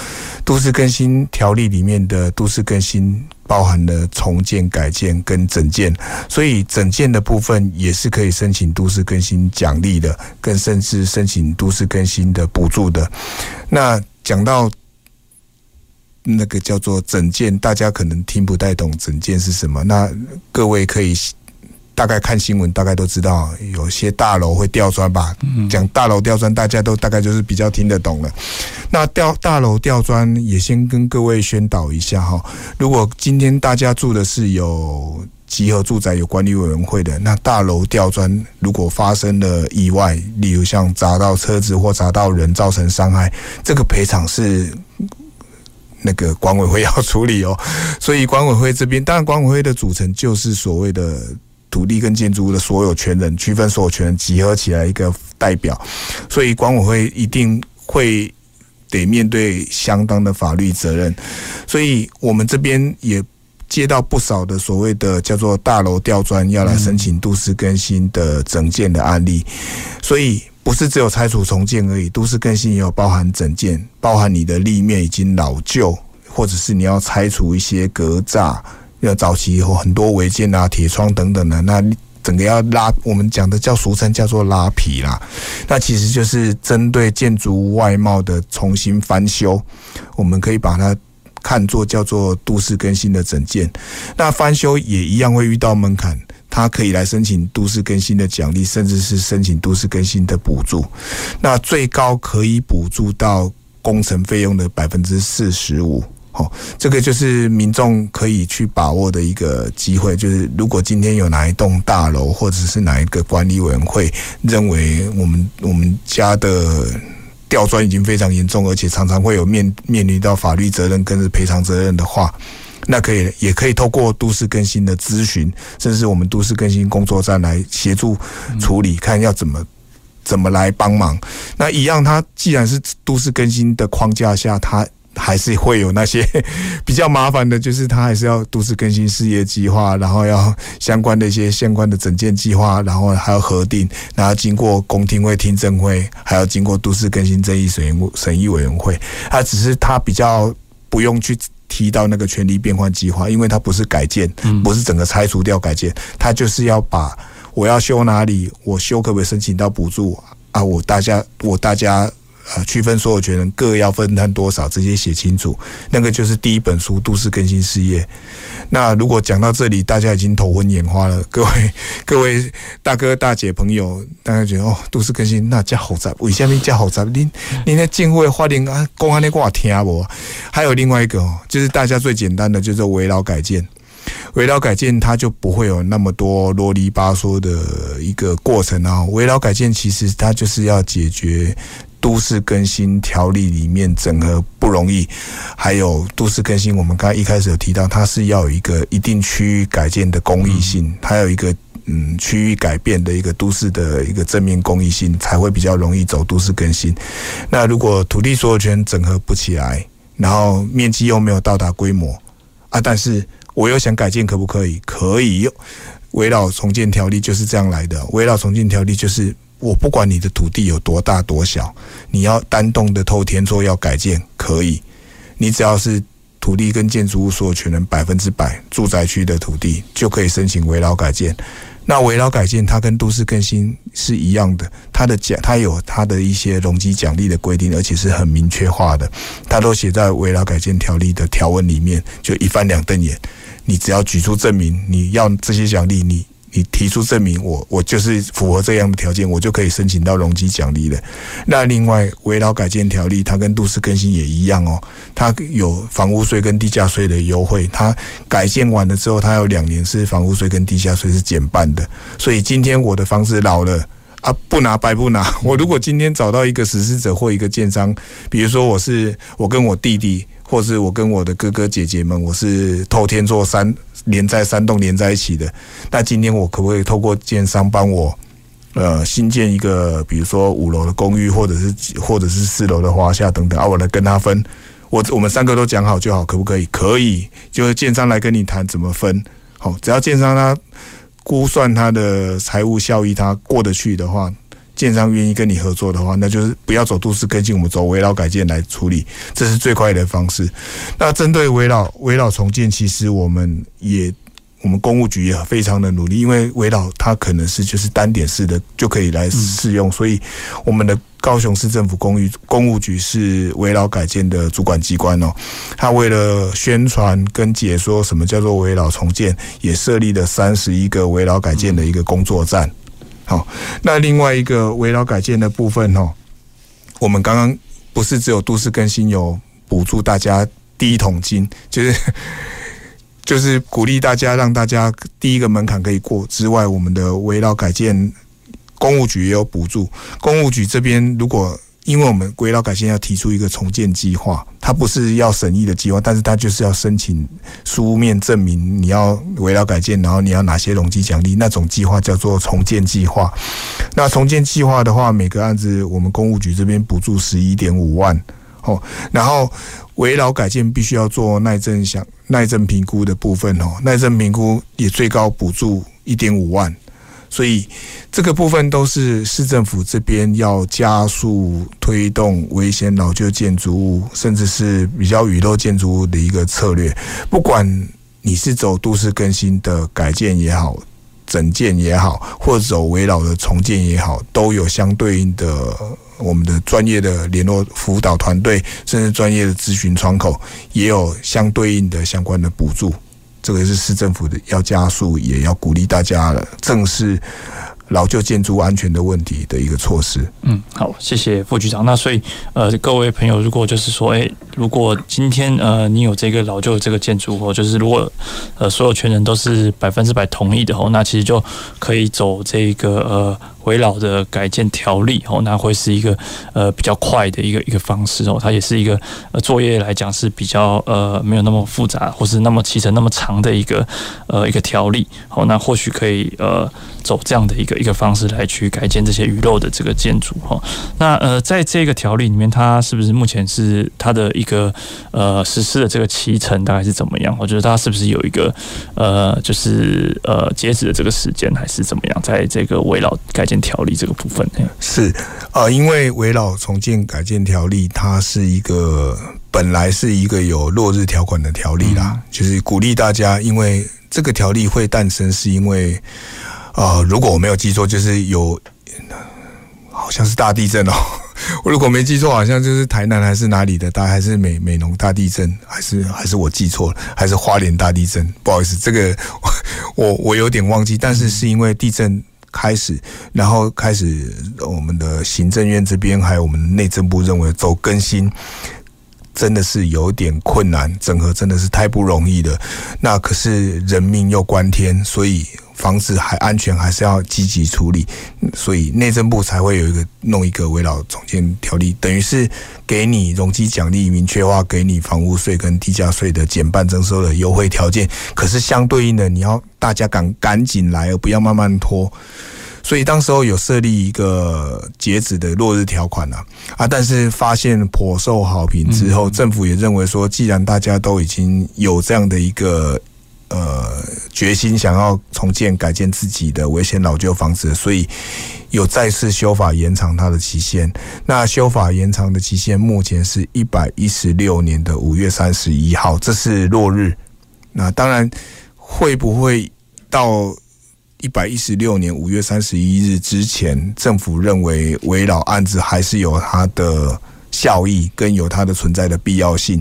都市更新条例里面的都市更新包含了重建、改建跟整建，所以整建的部分也是可以申请都市更新奖励的，更甚至申请都市更新的补助的。那讲到。那个叫做整建，大家可能听不太懂整建是什么。那各位可以大概看新闻，大概都知道有些大楼会吊砖吧？讲大楼吊砖，大家都大概就是比较听得懂了。那吊大楼吊砖也先跟各位宣导一下哈。如果今天大家住的是有集合住宅有管理委员会的，那大楼吊砖如果发生了意外，例如像砸到车子或砸到人造成伤害，这个赔偿是。那个管委会要处理哦，所以管委会这边，当然管委会的组成就是所谓的土地跟建筑物的所有权人，区分所有权人集合起来一个代表，所以管委会一定会得面对相当的法律责任，所以我们这边也接到不少的所谓的叫做大楼吊砖要来申请都市更新的整件的案例，所以。不是只有拆除重建而已，都市更新也有包含整建，包含你的立面已经老旧，或者是你要拆除一些格栅，要早期有很多违建啊、铁窗等等的，那整个要拉，我们讲的叫俗称叫做拉皮啦，那其实就是针对建筑外貌的重新翻修，我们可以把它看作叫做都市更新的整建，那翻修也一样会遇到门槛。他可以来申请都市更新的奖励，甚至是申请都市更新的补助。那最高可以补助到工程费用的百分之四十五。好，这个就是民众可以去把握的一个机会。就是如果今天有哪一栋大楼，或者是哪一个管理委员会认为我们我们家的吊砖已经非常严重，而且常常会有面面临到法律责任跟赔偿责任的话。那可以，也可以透过都市更新的咨询，甚至我们都市更新工作站来协助处理，看要怎么怎么来帮忙。那一样，它既然是都市更新的框架下，它还是会有那些 比较麻烦的，就是他还是要都市更新事业计划，然后要相关的一些相关的整建计划，然后还要核定，然后经过公听会、听证会，还要经过都市更新争议审议审议委员会。他只是他比较不用去。提到那个权利变换计划，因为它不是改建，不是整个拆除掉改建，他就是要把我要修哪里，我修可不可以申请到补助啊？我大家我大家。呃，区分所有权人各要分摊多少，直接写清楚，那个就是第一本书《都市更新事业》。那如果讲到这里，大家已经头昏眼花了，各位各位大哥大姐朋友，大家觉得哦，都市更新那叫好杂，为什么叫好杂？您您在进会发言啊，公安那挂听不？还有另外一个哦，就是大家最简单的，就是围绕改建。围绕改建它就不会有那么多啰里吧嗦的一个过程啊。围绕改建其实它就是要解决。都市更新条例里面整合不容易，还有都市更新，我们刚才一开始有提到，它是要有一个一定区域改建的公益性，还有一个嗯区域改变的一个都市的一个正面公益性，才会比较容易走都市更新。那如果土地所有权整合不起来，然后面积又没有到达规模啊，但是我又想改建，可不可以？可以。围绕重建条例就是这样来的。围绕重建条例就是，我不管你的土地有多大多小，你要单栋的透天厝要改建，可以。你只要是土地跟建筑物所有权人百分之百住宅区的土地，就可以申请围老改建。那围老改建它跟都市更新是一样的，它的奖它有它的一些容积奖励的规定，而且是很明确化的，它都写在围老改建条例的条文里面，就一翻两瞪眼。你只要举出证明，你要这些奖励，你你提出证明，我我就是符合这样的条件，我就可以申请到容积奖励了。那另外，危老改建条例它跟都市更新也一样哦，它有房屋税跟地价税的优惠。它改建完了之后，它有两年是房屋税跟地价税是减半的。所以今天我的房子老了啊，不拿白不拿。我如果今天找到一个实施者或一个建商，比如说我是我跟我弟弟。或是我跟我的哥哥姐姐们，我是透天做三连在三栋连在一起的。那今天我可不可以透过建商帮我，呃，新建一个，比如说五楼的公寓，或者是或者是四楼的华夏等等啊，我来跟他分。我我们三个都讲好就好，可不可以？可以，就是建商来跟你谈怎么分。好，只要建商他估算他的财务效益，他过得去的话。建商愿意跟你合作的话，那就是不要走都市更新，我们走围老改建来处理，这是最快的方式。那针对围老围老重建，其实我们也我们公务局也非常的努力，因为围老它可能是就是单点式的就可以来适用，所以我们的高雄市政府公寓公务局是围老改建的主管机关哦。他为了宣传跟解说什么叫做围老重建，也设立了三十一个围老改建的一个工作站。好，那另外一个围绕改建的部分哦，我们刚刚不是只有都市更新有补助大家第一桶金，就是就是鼓励大家让大家第一个门槛可以过之外，我们的围绕改建公务局也有补助，公务局这边如果。因为我们危老改建要提出一个重建计划，它不是要审议的计划，但是它就是要申请书面证明你要围绕改建，然后你要哪些容积奖励，那种计划叫做重建计划。那重建计划的话，每个案子我们公务局这边补助十一点五万哦，然后围绕改建必须要做耐震想耐震评估的部分哦，耐震评估也最高补助一点五万。所以这个部分都是市政府这边要加速推动危险老旧建筑物，甚至是比较雨漏建筑物的一个策略。不管你是走都市更新的改建也好，整建也好，或者走危老的重建也好，都有相对应的我们的专业的联络辅导团队，甚至专业的咨询窗口，也有相对应的相关的补助。这个是市政府的要加速，也要鼓励大家了正视老旧建筑安全的问题的一个措施。嗯，好，谢谢副局长。那所以呃，各位朋友，如果就是说，诶，如果今天呃你有这个老旧这个建筑，或就是如果呃所有权人都是百分之百同意的话，那其实就可以走这个呃。危老的改建条例哦，那会是一个呃比较快的一个一个方式哦，它也是一个呃作业来讲是比较呃没有那么复杂，或是那么骑程那么长的一个呃一个条例哦，那或许可以呃走这样的一个一个方式来去改建这些雨漏的这个建筑哈。那呃在这个条例里面，它是不是目前是它的一个呃实施的这个骑程大概是怎么样？我觉得它是不是有一个呃就是呃截止的这个时间还是怎么样？在这个围绕改建条例这个部分是呃，因为围绕重建改建条例，它是一个本来是一个有落日条款的条例啦，嗯、就是鼓励大家，因为这个条例会诞生，是因为呃，如果我没有记错，就是有好像是大地震哦，我 如果没记错，好像就是台南还是哪里的，大概还是美美浓大地震，还是还是我记错了，还是花莲大地震，不好意思，这个我我有点忘记，但是是因为地震。开始，然后开始，我们的行政院这边还有我们内政部认为走更新，真的是有点困难，整合真的是太不容易了。那可是人命又关天，所以。房子还安全，还是要积极处理，所以内政部才会有一个弄一个围绕重建条例，等于是给你容积奖励明确化，给你房屋税跟地价税的减半征收的优惠条件。可是相对应的，你要大家赶赶紧来，而不要慢慢拖。所以当时候有设立一个截止的落日条款啊，啊，但是发现颇受好评之后，政府也认为说，既然大家都已经有这样的一个。呃，决心想要重建改建自己的危险老旧房子，所以有再次修法延长它的期限。那修法延长的期限目前是一百一十六年的五月三十一号，这是落日。那当然会不会到一百一十六年五月三十一日之前，政府认为围绕案子还是有它的效益跟有它的存在的必要性？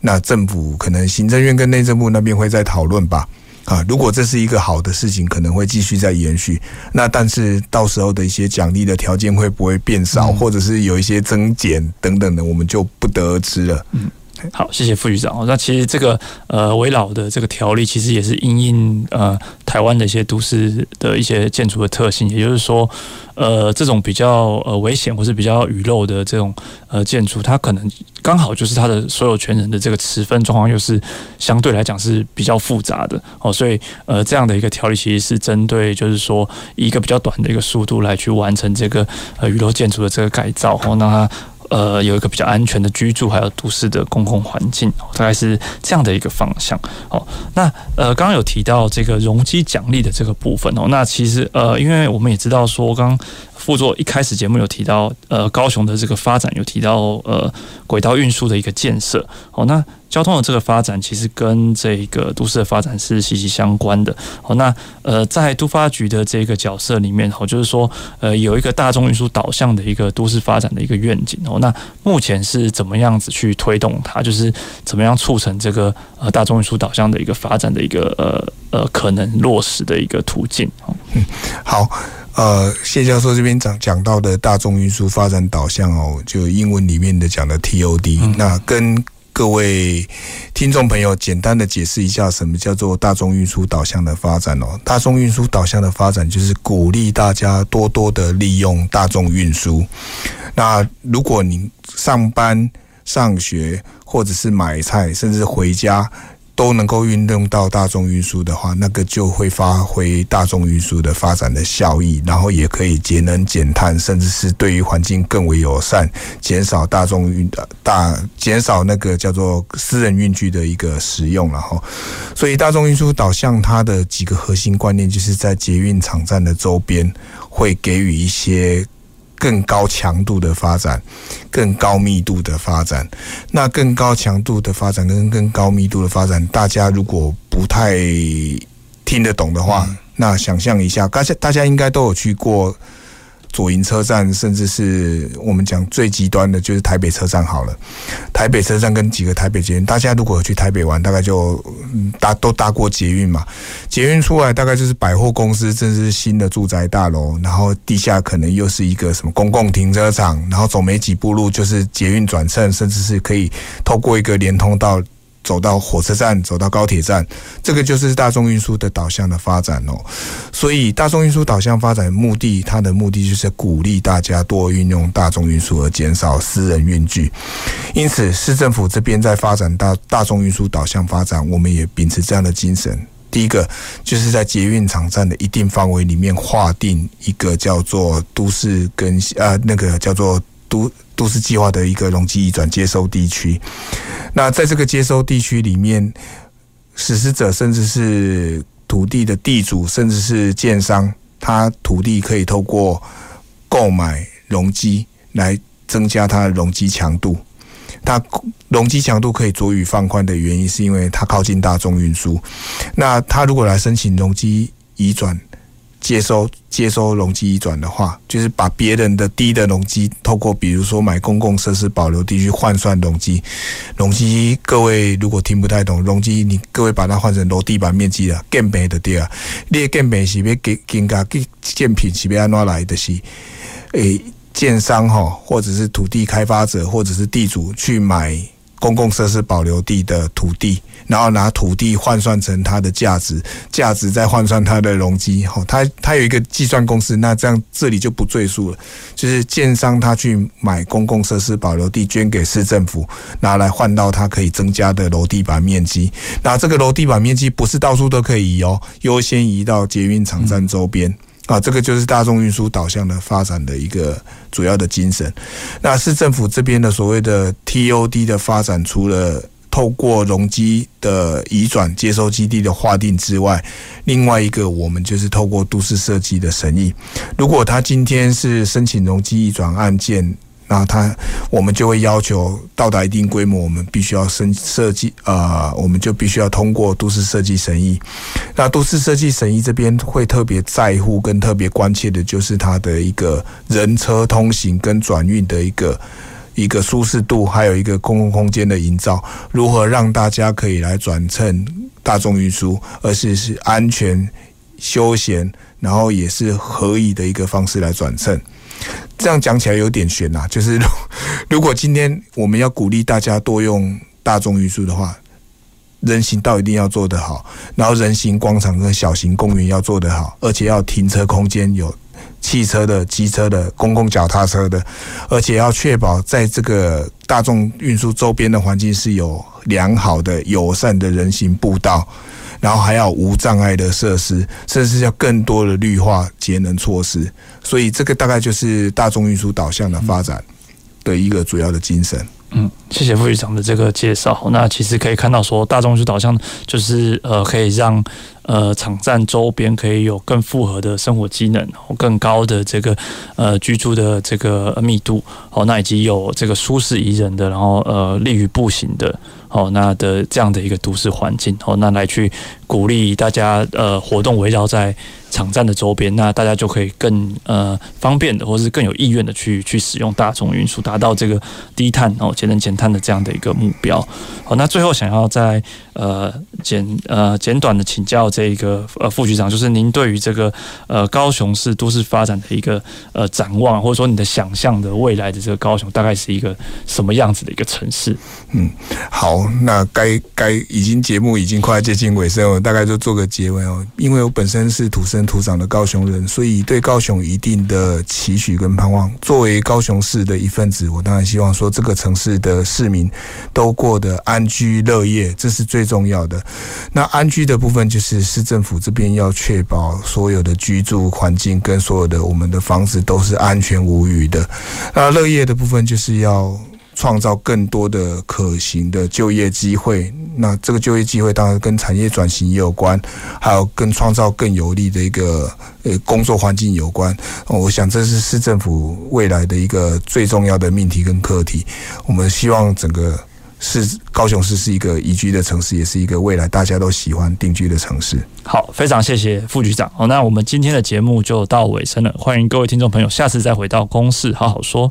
那政府可能行政院跟内政部那边会再讨论吧，啊，如果这是一个好的事情，可能会继续再延续。那但是到时候的一些奖励的条件会不会变少，或者是有一些增减等等的，我们就不得而知了。嗯。好，谢谢副局长。那其实这个呃，围绕的这个条例，其实也是因应呃台湾的一些都市的一些建筑的特性，也就是说，呃，这种比较呃危险或是比较雨漏的这种呃建筑，它可能刚好就是它的所有权人的这个持分状况，又是相对来讲是比较复杂的哦。所以呃，这样的一个条例其实是针对就是说以一个比较短的一个速度来去完成这个呃雨漏建筑的这个改造哦，那它。呃，有一个比较安全的居住，还有都市的公共环境，大概是这样的一个方向。好，那呃，刚刚有提到这个容积奖励的这个部分哦，那其实呃，因为我们也知道说刚。副座一开始节目有提到，呃，高雄的这个发展有提到，呃，轨道运输的一个建设。好，那交通的这个发展其实跟这个都市的发展是息息相关的。好，那呃，在都发局的这个角色里面，哦，就是说，呃，有一个大众运输导向的一个都市发展的一个愿景。哦，那目前是怎么样子去推动它？就是怎么样促成这个呃大众运输导向的一个发展的一个呃呃可能落实的一个途径？嗯，好。呃，谢教授这边讲讲到的大众运输发展导向哦，就英文里面的讲的 TOD，嗯。那跟各位听众朋友简单的解释一下，什么叫做大众运输导向的发展哦？大众运输导向的发展就是鼓励大家多多的利用大众运输。那如果你上班、上学，或者是买菜，甚至回家。都能够运用到大众运输的话，那个就会发挥大众运输的发展的效益，然后也可以节能减碳，甚至是对于环境更为友善，减少大众运的大减少那个叫做私人运具的一个使用，然后，所以大众运输导向它的几个核心观念，就是在捷运场站的周边会给予一些。更高强度的发展，更高密度的发展。那更高强度的发展跟更高密度的发展，大家如果不太听得懂的话，嗯、那想象一下，大家大家应该都有去过。左营车站，甚至是我们讲最极端的，就是台北车站好了。台北车站跟几个台北捷运，大家如果去台北玩，大概就搭都搭过捷运嘛。捷运出来，大概就是百货公司，甚至是新的住宅大楼，然后地下可能又是一个什么公共停车场，然后走没几步路就是捷运转乘，甚至是可以透过一个连通道。走到火车站，走到高铁站，这个就是大众运输的导向的发展哦。所以，大众运输导向发展目的，它的目的就是鼓励大家多运用大众运输，而减少私人运具。因此，市政府这边在发展大大众运输导向发展，我们也秉持这样的精神。第一个，就是在捷运场站的一定范围里面划定一个叫做都市更新啊，那个叫做都。都市计划的一个容积移转接收地区，那在这个接收地区里面，实施者甚至是土地的地主，甚至是建商，他土地可以透过购买容积来增加它的容积强度。它容积强度可以酌予放宽的原因，是因为它靠近大众运输。那他如果来申请容积移转，接收接收容积移转的话，就是把别人的低的容积，透过比如说买公共设施保留地去换算容积。容积各位如果听不太懂，容积你各位把它换成楼地板面积了，更便的对啊。你更便是要给更加给建品是要安怎来的是？诶，建商哈，或者是土地开发者，或者是地主去买公共设施保留地的土地。然后拿土地换算成它的价值，价值再换算它的容积，吼，它它有一个计算公式，那这样这里就不赘述了。就是建商他去买公共设施保留地，捐给市政府，拿来换到它可以增加的楼地板面积。那这个楼地板面积不是到处都可以移哦，优先移到捷运场站周边。啊，这个就是大众运输导向的发展的一个主要的精神。那市政府这边的所谓的 TOD 的发展，除了透过容积的移转、接收基地的划定之外，另外一个我们就是透过都市设计的审议。如果他今天是申请容积移转案件，那他，我们就会要求到达一定规模，我们必须要申设计，呃，我们就必须要通过都市设计审议。那都市设计审议这边会特别在乎跟特别关切的，就是它的一个人车通行跟转运的一个一个舒适度，还有一个公共空间的营造，如何让大家可以来转乘大众运输，而是是安全、休闲，然后也是合宜的一个方式来转乘。这样讲起来有点悬呐，就是如果今天我们要鼓励大家多用大众运输的话，人行道一定要做得好，然后人行广场跟小型公园要做得好，而且要停车空间有汽车的、机车的、公共脚踏车的，而且要确保在这个大众运输周边的环境是有良好的、友善的人行步道。然后还要无障碍的设施，甚至要更多的绿化节能措施，所以这个大概就是大众运输导向的发展的一个主要的精神。嗯，谢谢副局长的这个介绍。那其实可以看到，说大众运输导向就是呃，可以让呃场站周边可以有更复合的生活机能，更高的这个呃居住的这个密度，哦，那以及有这个舒适宜人的，然后呃利于步行的。哦，那的这样的一个都市环境，哦，那来去鼓励大家呃活动围绕在场站的周边，那大家就可以更呃方便的，或是更有意愿的去去使用大众运输，达到这个低碳哦节能减碳的这样的一个目标。好，那最后想要再呃简呃简短的请教这一个呃副局长，就是您对于这个呃高雄市都市发展的一个呃展望，或者说你的想象的未来的这个高雄大概是一个什么样子的一个城市？嗯，好，那该该已经节目已经快接近尾声，我大概就做个结尾哦。因为我本身是土生土长的高雄人，所以对高雄一定的期许跟盼望。作为高雄市的一份子，我当然希望说这个城市的市民都过得安居乐业，这是最重要的。那安居的部分，就是市政府这边要确保所有的居住环境跟所有的我们的房子都是安全无虞的。那乐业的部分，就是要。创造更多的可行的就业机会，那这个就业机会当然跟产业转型也有关，还有跟创造更有利的一个呃工作环境有关。我想这是市政府未来的一个最重要的命题跟课题。我们希望整个市高雄市是一个宜居的城市，也是一个未来大家都喜欢定居的城市。好，非常谢谢副局长。好，那我们今天的节目就到尾声了，欢迎各位听众朋友下次再回到公视好好说。